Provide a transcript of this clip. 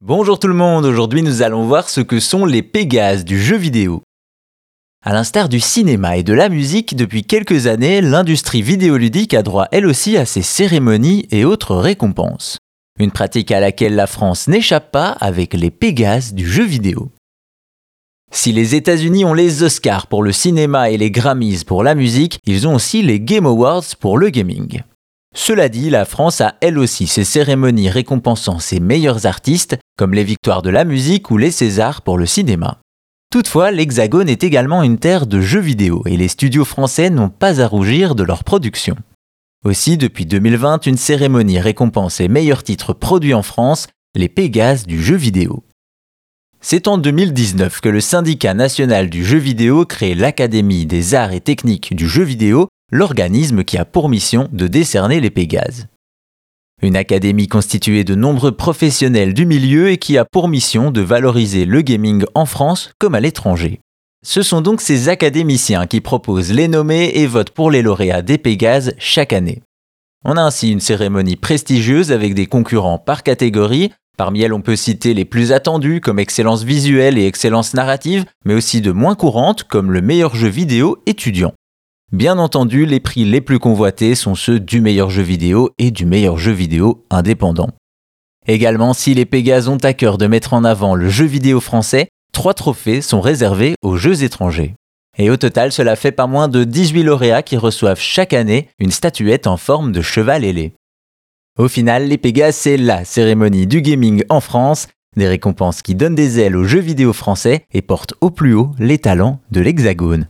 Bonjour tout le monde, aujourd'hui nous allons voir ce que sont les Pégases du jeu vidéo. À l'instar du cinéma et de la musique, depuis quelques années, l'industrie vidéoludique a droit elle aussi à ses cérémonies et autres récompenses. Une pratique à laquelle la France n'échappe pas avec les Pégases du jeu vidéo. Si les États-Unis ont les Oscars pour le cinéma et les Grammys pour la musique, ils ont aussi les Game Awards pour le gaming. Cela dit, la France a elle aussi ses cérémonies récompensant ses meilleurs artistes, comme les victoires de la musique ou les Césars pour le cinéma. Toutefois, l'Hexagone est également une terre de jeux vidéo et les studios français n'ont pas à rougir de leur production. Aussi, depuis 2020, une cérémonie récompense les meilleurs titres produits en France, les Pégases du jeu vidéo. C'est en 2019 que le syndicat national du jeu vidéo crée l'Académie des arts et techniques du jeu vidéo l'organisme qui a pour mission de décerner les Pégases. Une académie constituée de nombreux professionnels du milieu et qui a pour mission de valoriser le gaming en France comme à l'étranger. Ce sont donc ces académiciens qui proposent les nommés et votent pour les lauréats des Pégases chaque année. On a ainsi une cérémonie prestigieuse avec des concurrents par catégorie. Parmi elles, on peut citer les plus attendus comme excellence visuelle et excellence narrative, mais aussi de moins courantes comme le meilleur jeu vidéo étudiant. Bien entendu, les prix les plus convoités sont ceux du meilleur jeu vidéo et du meilleur jeu vidéo indépendant. Également, si les Pégases ont à cœur de mettre en avant le jeu vidéo français, trois trophées sont réservés aux jeux étrangers. Et au total, cela fait pas moins de 18 lauréats qui reçoivent chaque année une statuette en forme de cheval ailé. Au final, les Pégases, c'est la cérémonie du gaming en France, des récompenses qui donnent des ailes aux jeux vidéo français et portent au plus haut les talents de l'Hexagone.